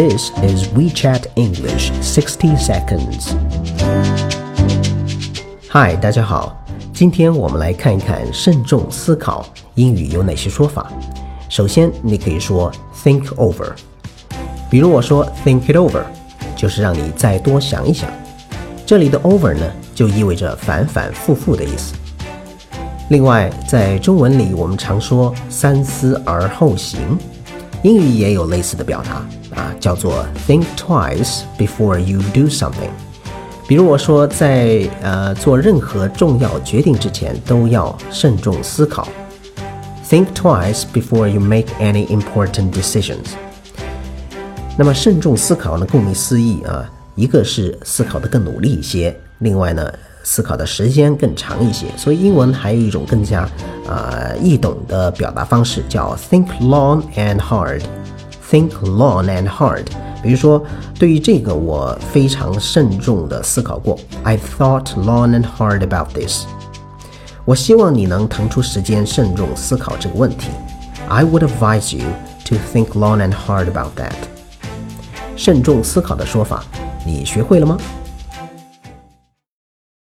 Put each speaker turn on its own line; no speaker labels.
This is WeChat English 60 Seconds. Hi，大家好，今天我们来看一看慎重思考英语有哪些说法。首先，你可以说 think over，比如我说 think it over，就是让你再多想一想。这里的 over 呢，就意味着反反复复的意思。另外，在中文里，我们常说三思而后行，英语也有类似的表达啊，叫做 think twice before you do something。比如我说，在呃做任何重要决定之前，都要慎重思考。Think twice before you make any important decisions。那么慎重思考呢？顾名思义啊，一个是思考的更努力一些，另外呢。思考的时间更长一些，所以英文还有一种更加啊易懂的表达方式，叫 think long and hard。think long and hard。比如说，对于这个我非常慎重的思考过，I thought long and hard about this。我希望你能腾出时间慎重思考这个问题。I would advise you to think long and hard about that。慎重思考的说法，你学会了吗？